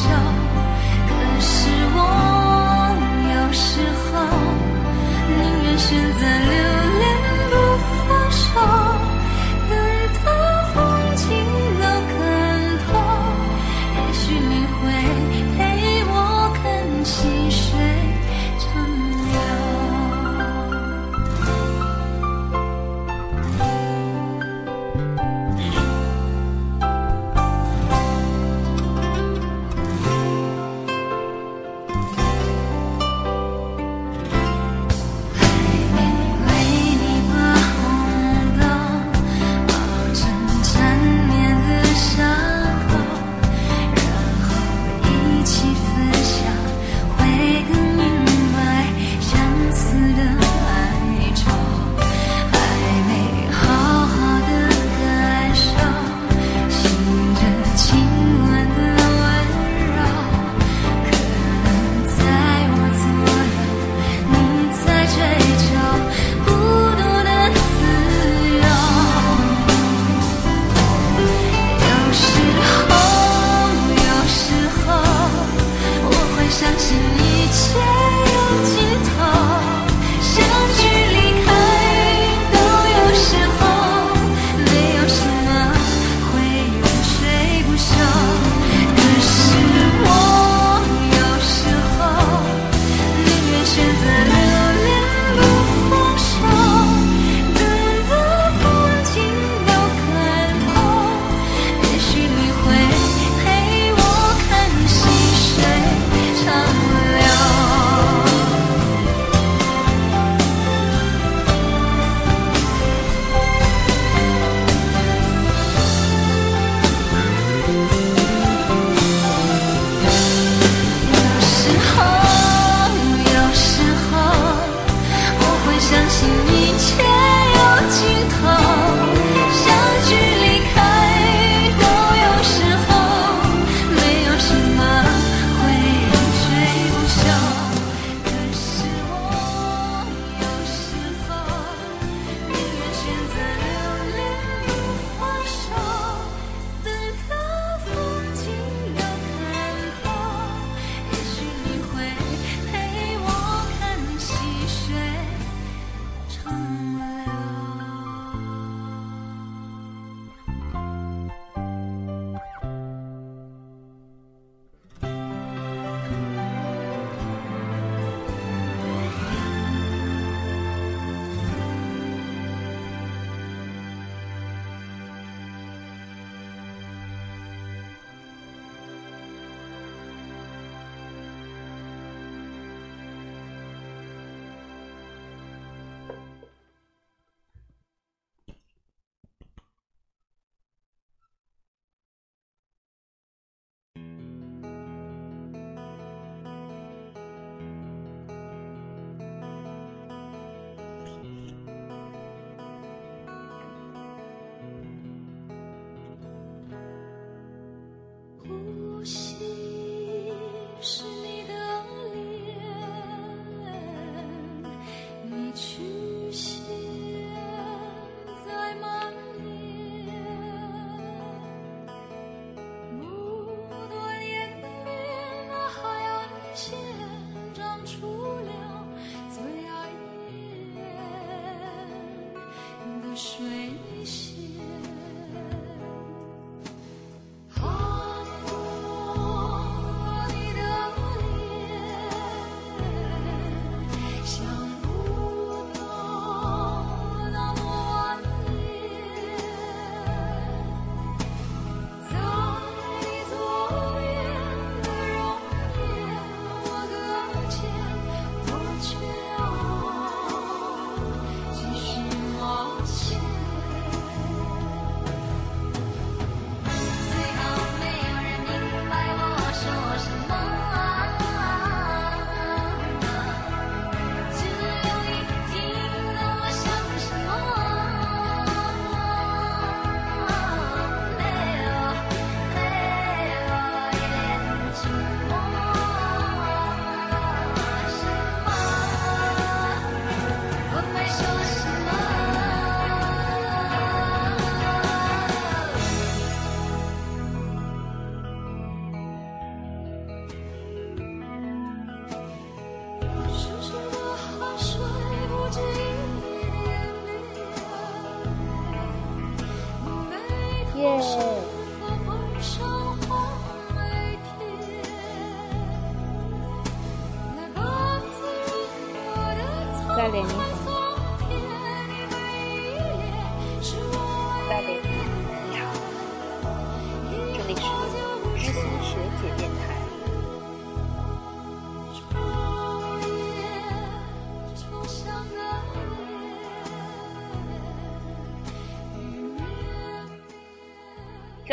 笑。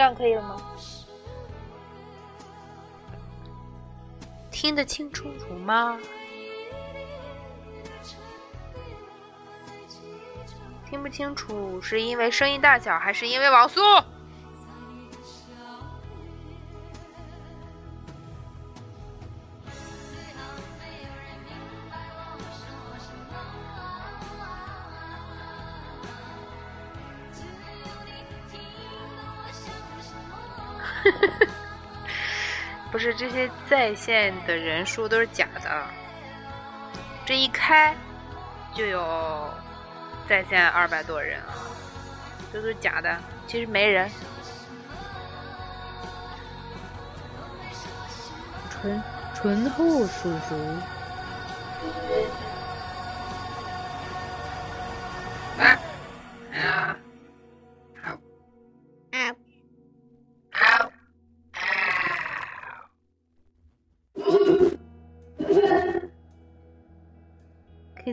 样可以了吗？听得清楚楚吗？听不清楚，是因为声音大小，还是因为网速？这些在线的人数都是假的，这一开就有在线二百多人啊，这都是假的，其实没人，纯纯厚叔叔，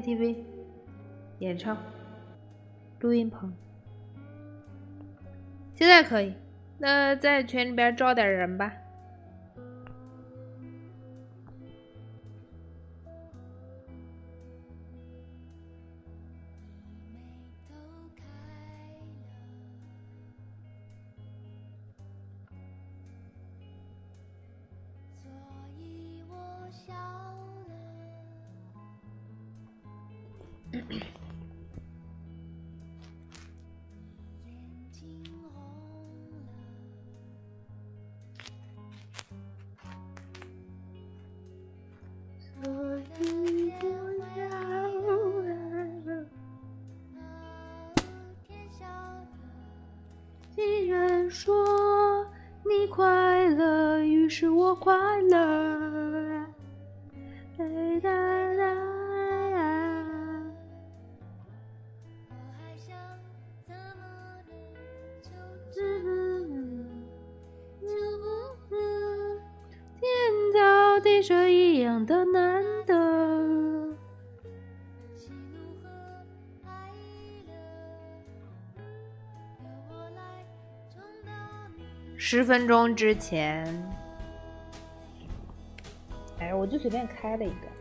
tv，演唱录音棚，现在可以。那在群里边招点人吧。这一样的难得。喜怒和哀乐，十分钟之前，哎，我就随便开了一个。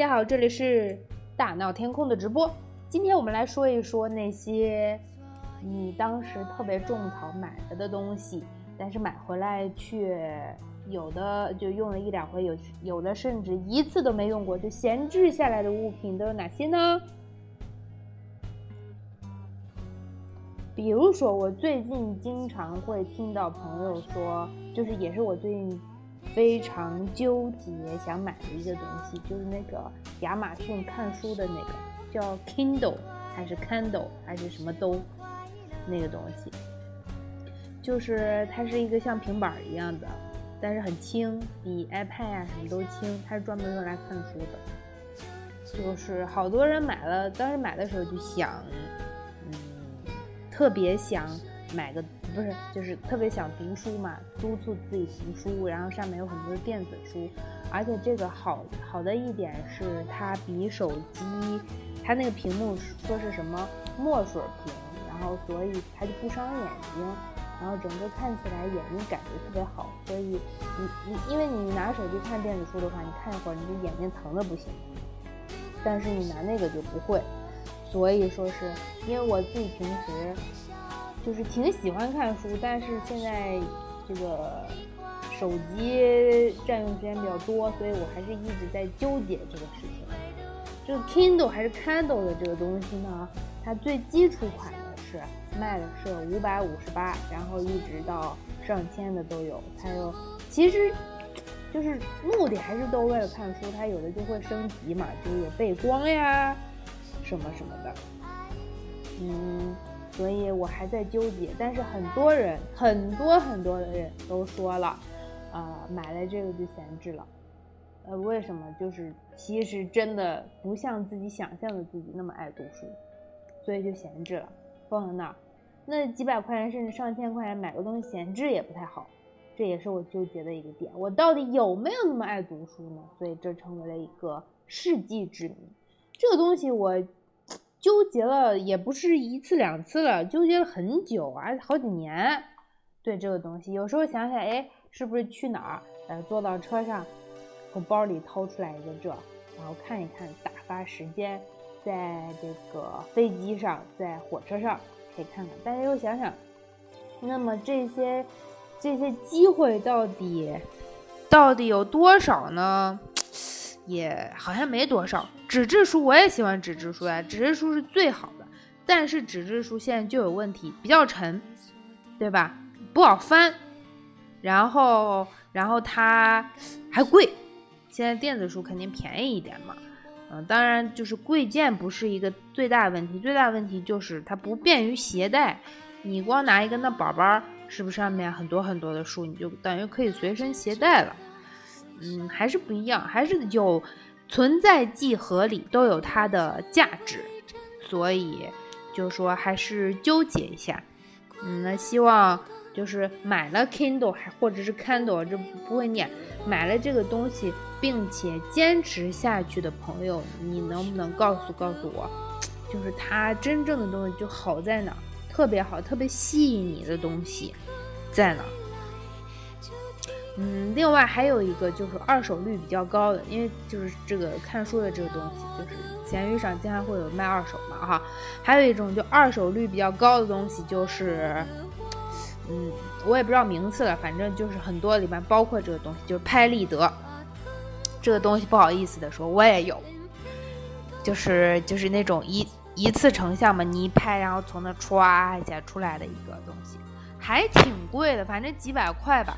大家好，这里是大闹天空的直播。今天我们来说一说那些你当时特别种草买了的东西，但是买回来却有的就用了一两回，有有的甚至一次都没用过，就闲置下来的物品都有哪些呢？比如说，我最近经常会听到朋友说，就是也是我最近非常纠结想买的一个东西，就是那个亚马逊看书的那个叫 Kindle 还是 Kindle 还是什么都那个东西，就是它是一个像平板一样的，但是很轻，比 iPad 啊什么都轻，它是专门用来看书的。就是好多人买了，当时买的时候就想，嗯，特别想买个不是，就是特别想读书嘛，督促自己读书，然后上面有很多电子书，而且这个好好的一点是它比手机，它那个屏幕说是什么墨水屏，然后所以它就不伤眼睛，然后整个看起来眼睛感觉特别好，所以你你因为你拿手机看电子书的话，你看一会儿你的眼睛疼的不行，但是你拿那个就不会，所以说是因为我自己平时就是挺喜欢看书，但是现在这个手机占用时间比较多，所以我还是一直在纠结这个事情。这个 Kindle 还是 Kindle 的这个东西呢，它最基础款的是卖的是五百五十八，然后一直到上千的都有。它有其实就是目的还是都为了看书，它有的就会升级嘛，就是有背光呀什么什么的。嗯，所以我还在纠结，但是很多人很多很多的人都说了，啊、买了这个就闲置了。呃，为什么？就是其实真的不像自己想象的自己那么爱读书，所以就闲置了，放在那儿。那几百块钱甚至上千块钱买个东西闲置也不太好，这也是我纠结的一个点。我到底有没有那么爱读书呢？所以这成为了一个世纪之谜。这个东西我纠结了，也不是一次两次了，纠结了很久啊，好几年。对这个东西，有时候想想，哎，是不是去哪儿，呃，坐到车上。从包里掏出来一个这，然后看一看，打发时间，在这个飞机上，在火车上可以看看。但是又想想，那么这些这些机会到底到底有多少呢？也好像没多少。纸质书我也喜欢纸质书呀，纸质书是最好的。但是纸质书现在就有问题，比较沉，对吧？不好翻，然后然后它还贵。现在电子书肯定便宜一点嘛，嗯，当然就是贵贱不是一个最大问题，最大问题就是它不便于携带。你光拿一个那宝宝，是不是上面很多很多的书，你就等于可以随身携带了？嗯，还是不一样，还是有存在即合理，都有它的价值，所以就说还是纠结一下。嗯，那希望就是买了 Kindle 还或者是 Kindle，这不会念，买了这个东西。并且坚持下去的朋友，你能不能告诉告诉我，就是它真正的东西就好在哪？特别好、特别吸引你的东西在哪？嗯，另外还有一个就是二手率比较高的，因为就是这个看书的这个东西，就是闲鱼上经常会有卖二手嘛，哈。还有一种就二手率比较高的东西，就是嗯，我也不知道名次了，反正就是很多里面包括这个东西，就是拍立得。这个东西不好意思的说，我也有，就是就是那种一一次成像嘛，你一拍，然后从那歘一下出来的一个东西，还挺贵的，反正几百块吧。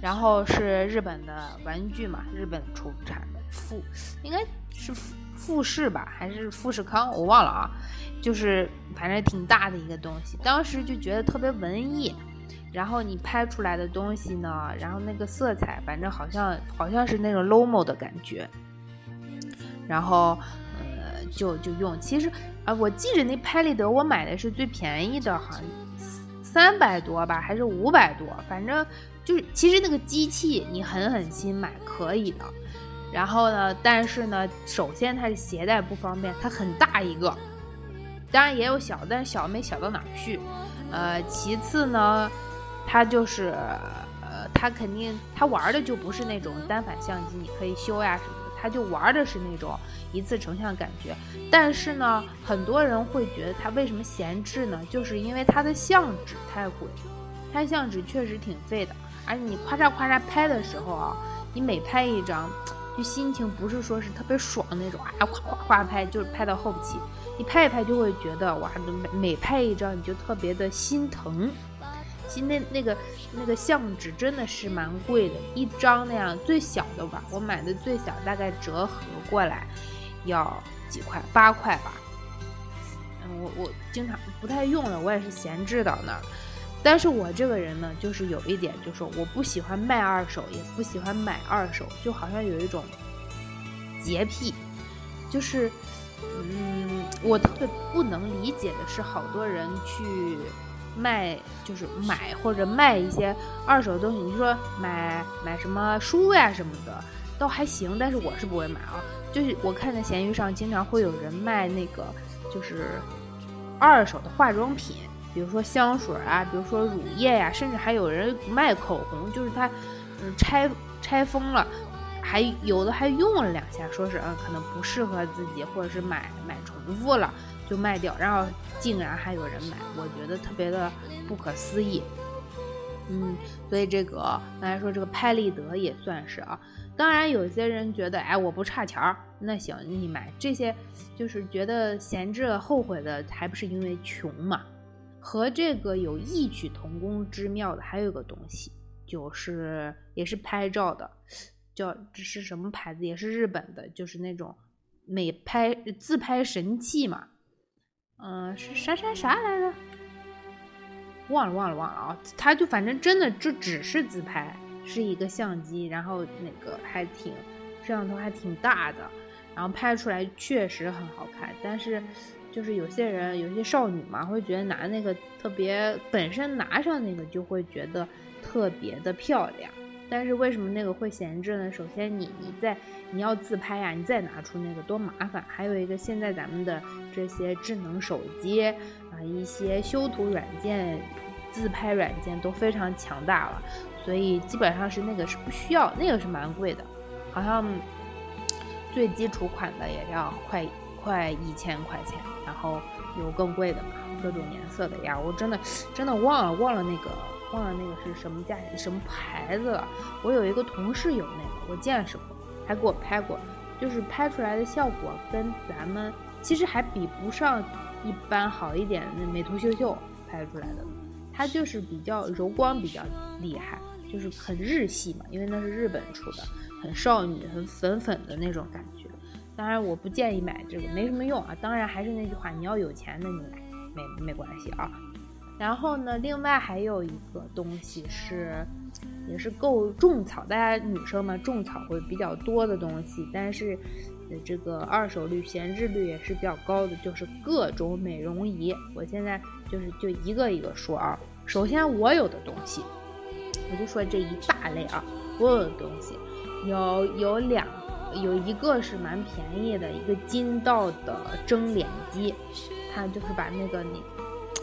然后是日本的玩具嘛，日本出产的富，应该是富富士吧，还是富士康，我忘了啊。就是反正挺大的一个东西，当时就觉得特别文艺。然后你拍出来的东西呢，然后那个色彩，反正好像好像是那种 Lomo 的感觉。然后，就就用。其实啊，我记着那拍立得我买的是最便宜的，好像三百多吧，还是五百多，反正就是其实那个机器你狠狠心买可以的。然后呢，但是呢，首先它是携带不方便，它很大一个，当然也有小，但是小没小到哪去。呃，其次呢。它就是，呃，它肯定它玩的就不是那种单反相机，你可以修呀什么他，就玩的是那种一次成像感觉。但是呢，很多人会觉得它为什么闲置呢？就是因为它的相纸太贵，拍相纸确实挺费的，而且你夸嚓夸嚓拍的时候啊，你每拍一张，就心情不是说是特别爽那种啊，夸夸夸拍，就是拍到后期，你拍一拍就会觉得哇，每每拍一张你就特别的心疼。其实那那个那个相纸真的是蛮贵的，一张那样最小的吧，我买的最小大概折合过来要几块，八块吧。嗯，我我经常不太用了，我也是闲置到那儿。但是我这个人呢，就是有一点，就是我不喜欢卖二手，也不喜欢买二手，就好像有一种洁癖，就是嗯，我特别不能理解的是，好多人去。卖就是买或者卖一些二手的东西，你说买买什么书呀什么的，倒还行，但是我是不会买啊。就是我看在闲鱼上经常会有人卖那个，就是二手的化妆品，比如说香水啊，比如说乳液呀，甚至还有人卖口红，就是它嗯拆拆封了，还有的还用了两下，说是嗯可能不适合自己，或者是买买重复了。就卖掉，然后竟然还有人买，我觉得特别的不可思议。嗯，所以这个刚才说这个拍立得也算是啊。当然，有些人觉得，哎，我不差钱儿，那行，你买这些，就是觉得闲置了后悔的，还不是因为穷嘛？和这个有异曲同工之妙的，还有个东西，就是也是拍照的，叫这是什么牌子？也是日本的，就是那种美拍自拍神器嘛。嗯，是啥啥啥来着？忘了忘了忘了啊！他就反正真的就只是自拍，是一个相机，然后那个还挺摄像头还挺大的，然后拍出来确实很好看。但是就是有些人有些少女嘛，会觉得拿那个特别本身拿上那个就会觉得特别的漂亮。但是为什么那个会闲置呢？首先你你在你要自拍呀，你再拿出那个多麻烦。还有一个现在咱们的这些智能手机啊，一些修图软件。自拍软件都非常强大了，所以基本上是那个是不需要，那个是蛮贵的，好像最基础款的也要快快一千块钱，然后有更贵的嘛，各种颜色的呀，我真的真的忘了忘了那个忘了那个是什么价什么牌子了。我有一个同事有那个，我见识过，还给我拍过，就是拍出来的效果跟咱们其实还比不上一般好一点的美图秀秀拍出来的。它就是比较柔光比较厉害，就是很日系嘛，因为那是日本出的，很少女、很粉粉的那种感觉。当然，我不建议买这个，没什么用啊。当然，还是那句话，你要有钱，那你没没关系啊。然后呢，另外还有一个东西是，也是够种草，大家女生嘛种草会比较多的东西，但是这个二手率、闲置率也是比较高的，就是各种美容仪。我现在就是就一个一个说啊。首先，我有的东西，我就说这一大类啊，我有的东西有有两，有一个是蛮便宜的，一个金道的蒸脸机，它就是把那个你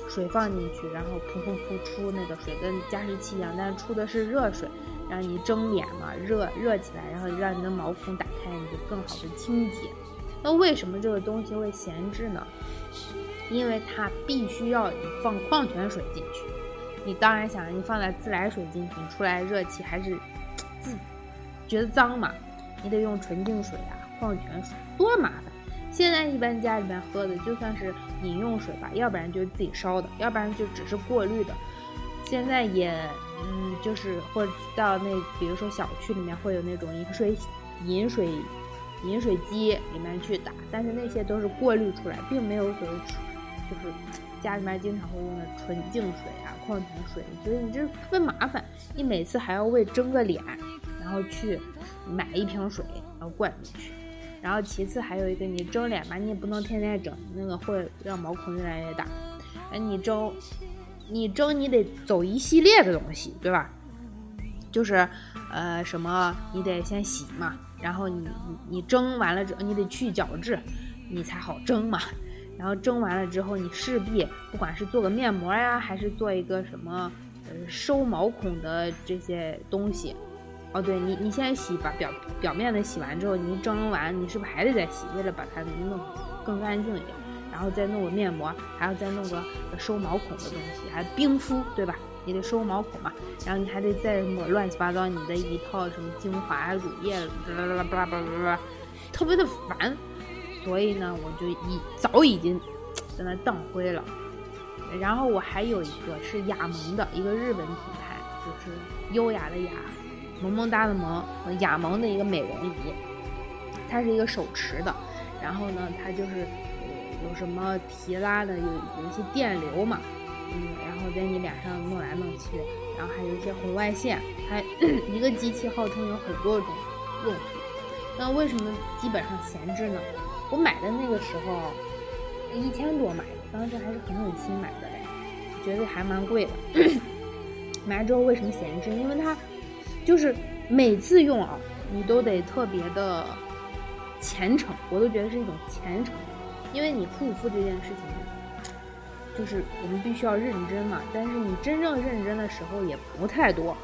水放进去，然后噗噗噗出那个水，跟加湿器一样，但出的是热水，让你蒸脸嘛，热热起来，然后让你的毛孔打开，你就更好的清洁。那为什么这个东西会闲置呢？因为它必须要你放矿泉水进去。你当然想，你放在自来水进去，出来热气还是自觉得脏嘛？你得用纯净水啊，矿泉水多麻烦。现在一般家里面喝的就算是饮用水吧，要不然就是自己烧的，要不然就只是过滤的。现在也，嗯，就是或者到那，比如说小区里面会有那种饮水饮水饮水机里面去打，但是那些都是过滤出来，并没有所谓就是家里面经常会用的纯净水啊。矿泉水，所以你这特别麻烦，你每次还要为蒸个脸，然后去买一瓶水，然后灌进去。然后其次还有一个，你蒸脸吧，你也不能天天蒸，那个会让毛孔越来越大。哎，你蒸，你蒸你得走一系列的东西，对吧？就是呃什么，你得先洗嘛，然后你你你蒸完了之后，你得去角质，你才好蒸嘛。然后蒸完了之后，你势必不管是做个面膜呀，还是做一个什么呃收毛孔的这些东西，哦，对你，你先洗把表表面的洗完之后，你蒸完，你是不是还得再洗？为了把它弄更干净一点，然后再弄个面膜，还要再弄个收毛孔的东西，还冰敷，对吧？你得收毛孔嘛，然后你还得再抹乱七八糟你的一套什么精华、乳液，啦啦啦巴拉巴拉巴拉，特别的烦。所以呢，我就已早已经在那荡灰了。然后我还有一个是雅萌的一个日本品牌，就是优雅的雅，萌萌哒的萌，雅萌的一个美容仪。它是一个手持的，然后呢，它就是有什么提拉的，有有一些电流嘛，嗯，然后在你脸上弄来弄去，然后还有一些红外线，它 一个机器号称有很多种用途。那为什么基本上闲置呢？我买的那个时候，一千多买的，当时还是很狠心买的嘞，觉得还蛮贵的。买了之后为什么闲置？因为它就是每次用啊，你都得特别的虔诚，我都觉得是一种虔诚，因为你护肤这件事情，就是我们必须要认真嘛。但是你真正认真的时候也不太多，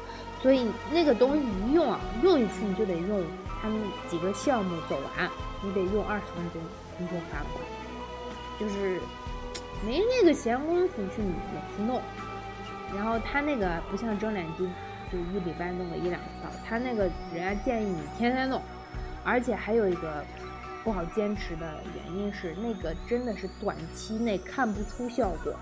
所以那个东西一用啊，用一次你就得用他们几个项目走完。你得用二十分钟，你就烦了，就是没那个闲工夫去每次弄。然后它那个不像蒸脸机，就一礼拜弄个一两次，它那个人家建议你天天弄，而且还有一个不好坚持的原因是，那个真的是短期内看不出效果，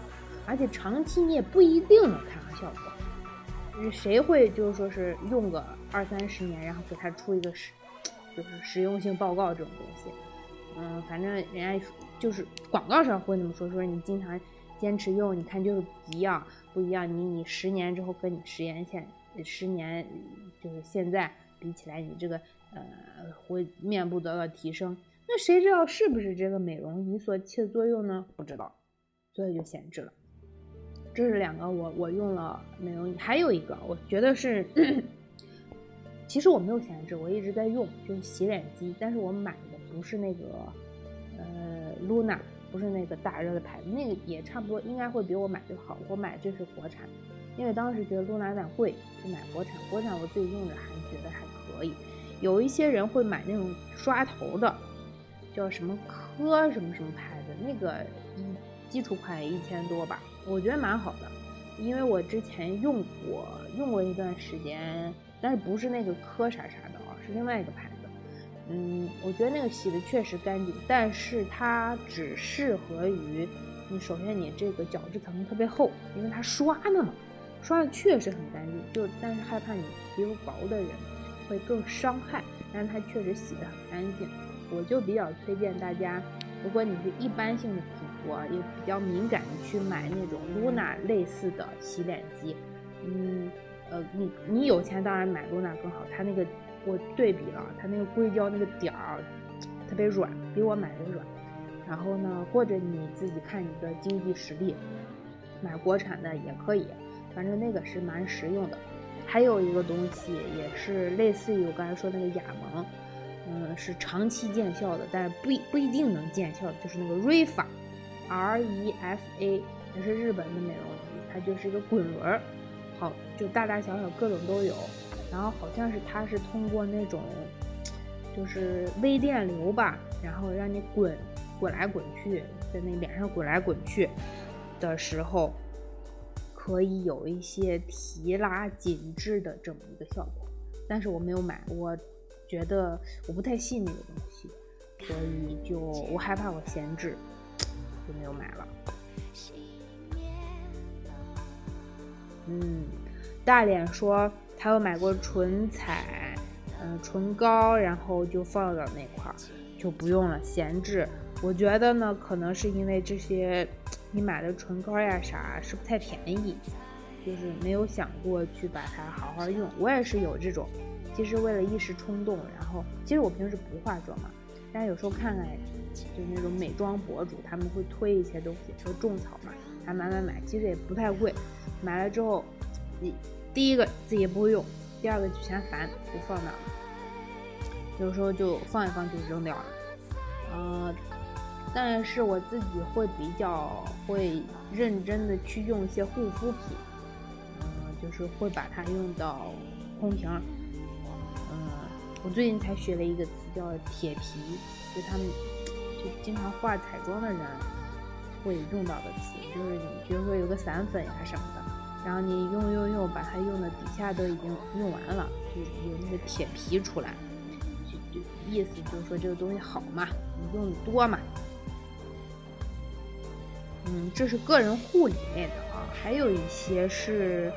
而且长期你也不一定能看到效果。谁会就是说是用个二三十年，然后给他出一个实就是实用性报告这种东西？嗯，反正人家就是广告上会那么说，说你经常坚持用，你看就是不一样，不一样。你你十年之后跟你实验线十年就是现在比起来，你这个呃会面部得到提升。那谁知道是不是这个美容仪所起的作用呢？不知道，所以就闲置了。这是两个我我用了美容仪，还有一个我觉得是。其实我没有闲置，我一直在用，就是洗脸机。但是我买的不是那个，呃，Luna，不是那个大热的牌子，那个也差不多，应该会比我买的好。我买这是国产，因为当时觉得 Luna 有点贵，就买国产。国产我自己用着还觉得还可以。有一些人会买那种刷头的，叫什么科什么什么牌子，那个一基础款一千多吧，我觉得蛮好的，因为我之前用过，用过一段时间。但是不是那个科啥啥的啊，是另外一个牌子。嗯，我觉得那个洗的确实干净，但是它只适合于你。首先你这个角质层特别厚，因为它刷的嘛，刷的确实很干净。就但是害怕你皮肤薄的人会更伤害，但是它确实洗的很干净。我就比较推荐大家，如果你是一般性的皮肤啊，也比较敏感的，去买那种露娜类似的洗脸机。嗯。呃，你你有钱当然买露娜更好，它那个我对比了，它那个硅胶那个点儿特别软，比我买的软。然后呢，或者你自己看你的经济实力，买国产的也可以，反正那个是蛮实用的。还有一个东西也是类似于我刚才说那个雅萌，嗯，是长期见效的，但是不不一定能见效，就是那个瑞法，R E F A，也是日本的美容仪，它就是一个滚轮儿。好，就大大小小各种都有，然后好像是它是通过那种，就是微电流吧，然后让你滚滚来滚去，在那脸上滚来滚去的时候，可以有一些提拉紧致的这么一个效果。但是我没有买，我觉得我不太信那个东西，所以就我害怕我闲置，就没有买了。嗯，大脸说他有买过唇彩，嗯，唇膏，然后就放到那块儿，就不用了，闲置。我觉得呢，可能是因为这些你买的唇膏呀啥是不太便宜，就是没有想过去把它好好用。我也是有这种，其实为了一时冲动，然后其实我平时不化妆嘛，但是有时候看看就那种美妆博主，他们会推一些东西，说种草嘛，还买买买，其实也不太贵。买了之后，你第一个自己也不会用，第二个就嫌烦，就放那儿了。有时候就放一放就扔掉了。呃，但是我自己会比较会认真的去用一些护肤品，嗯，就是会把它用到空瓶。嗯，我最近才学了一个词叫铁皮，就他们就经常化彩妆的人会用到的词，就是你比如说有个散粉呀什么的。然后你用用用，把它用的底下都已经用完了，就有那个铁皮出来，就就意思就是说这个东西好嘛，你用的多嘛。嗯，这是个人护理类的啊，还有一些是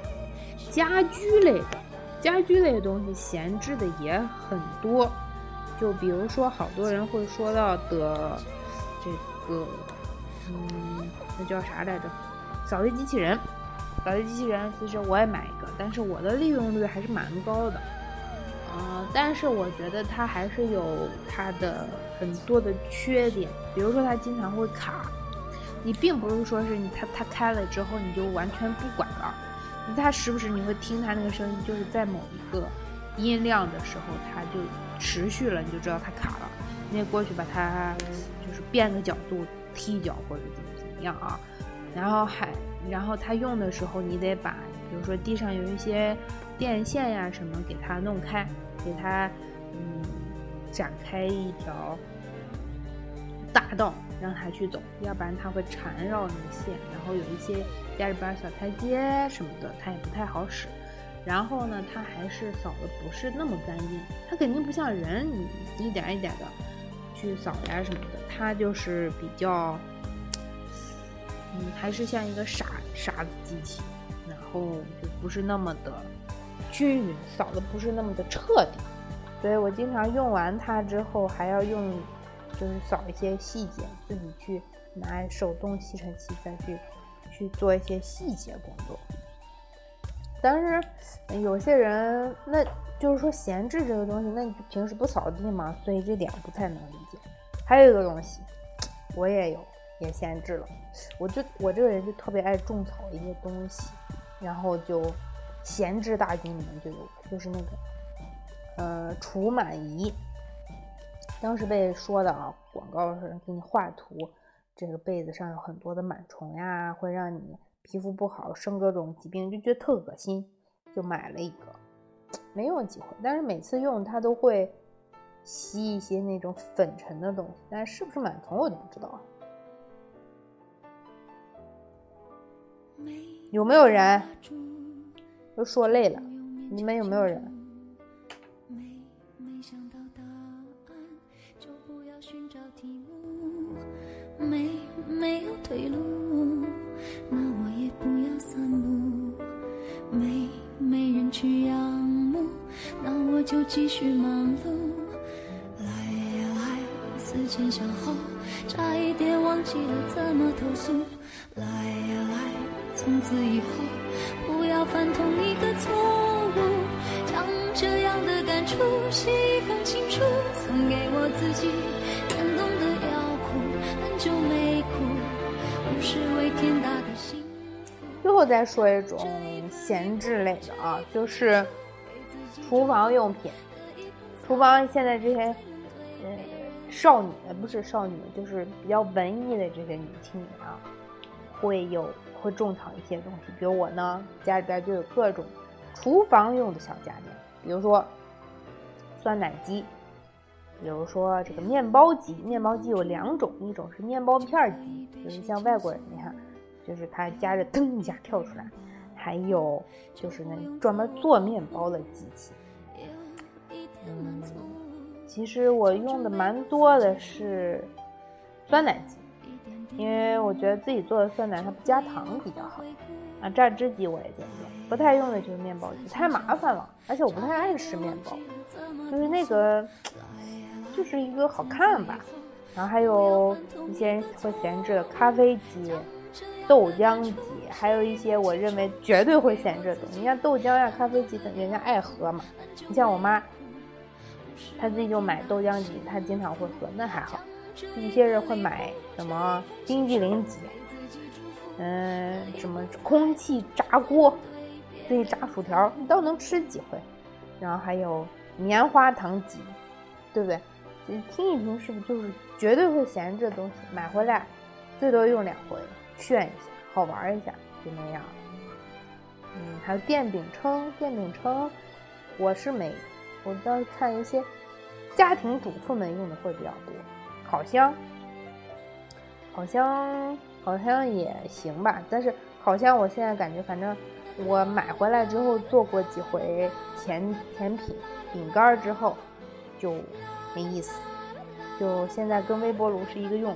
家居类的，家居类的东西闲置的也很多，就比如说好多人会说到的这个，嗯，那叫啥来着？扫地机器人。扫地机器人其实我也买一个，但是我的利用率还是蛮高的，呃，但是我觉得它还是有它的很多的缺点，比如说它经常会卡，你并不是说是你它它开了之后你就完全不管了，它时不时你会听它那个声音，就是在某一个音量的时候它就持续了，你就知道它卡了，你得过去把它就是变个角度踢脚或者怎么怎么样啊。然后还，然后它用的时候，你得把，比如说地上有一些电线呀什么，给它弄开，给它，嗯，展开一条大道，让它去走，要不然它会缠绕那个线。然后有一些家里边小台阶什么的，它也不太好使。然后呢，它还是扫的不是那么干净，它肯定不像人，你一点一点的去扫呀什么的，它就是比较，嗯，还是像一个傻傻子机器，然后就不是那么的均匀，扫的不是那么的彻底。所以我经常用完它之后，还要用，就是扫一些细节，自己去拿手动吸尘器再去去做一些细节工作。但是有些人，那就是说闲置这个东西，那你平时不扫地吗？所以这点不太能理解。还有一个东西，我也有，也闲置了。我就我这个人就特别爱种草一些东西，然后就闲置大军里面就有，就是那个呃除螨仪。当时被说的啊，广告是给你画图，这个被子上有很多的螨虫呀，会让你。皮肤不好，生各种疾病，就觉得特恶心，就买了一个，没用几回。但是每次用它都会吸一些那种粉尘的东西，但是是不是螨虫我就不知道了。有没有人？都说累了，你们有没有人？没没有退路，那我也不要散步。没没人去仰慕，那我就继续忙碌。来呀来，思前想后，差一点忘记了怎么投诉。来呀来，从此以后不要犯同一个错误。将这样的感触写一封情书，送给我自己。后再说一种闲置类的啊，就是厨房用品。厨房现在这些呃少女，不是少女，就是比较文艺的这些女青年啊，会有会种草一些东西。比如我呢，家里边就有各种厨房用的小家电，比如说酸奶机。比如说这个面包机，面包机有两种，一种是面包片机，就是像外国人那，就是它加热噔一下跳出来；还有就是那专门做面包的机器。嗯，其实我用的蛮多的是酸奶机，因为我觉得自己做的酸奶它不加糖比较好。啊，榨汁机我也在用，不太用的就是面包机，太麻烦了，而且我不太爱吃面包，就是那个。就是一个好看吧，然后还有一些人会闲置的咖啡机、豆浆机，还有一些我认为绝对会闲置的东西。你像豆浆呀、咖啡机等，人家爱喝嘛。你像我妈，她自己就买豆浆机，她经常会喝，那还好。一些人会买什么冰激凌机，嗯，什么空气炸锅，自己炸薯条，你倒能吃几回。然后还有棉花糖机，对不对？你听一听，是不是就是绝对会闲置的东西？买回来最多用两回，炫一下，好玩一下，就那样。嗯，还有电饼铛，电饼铛我是没，我倒是看一些家庭主妇们用的会比较多。烤箱，烤箱好像也行吧，但是烤箱我现在感觉，反正我买回来之后做过几回甜甜品、饼干之后就。没意思，就现在跟微波炉是一个用，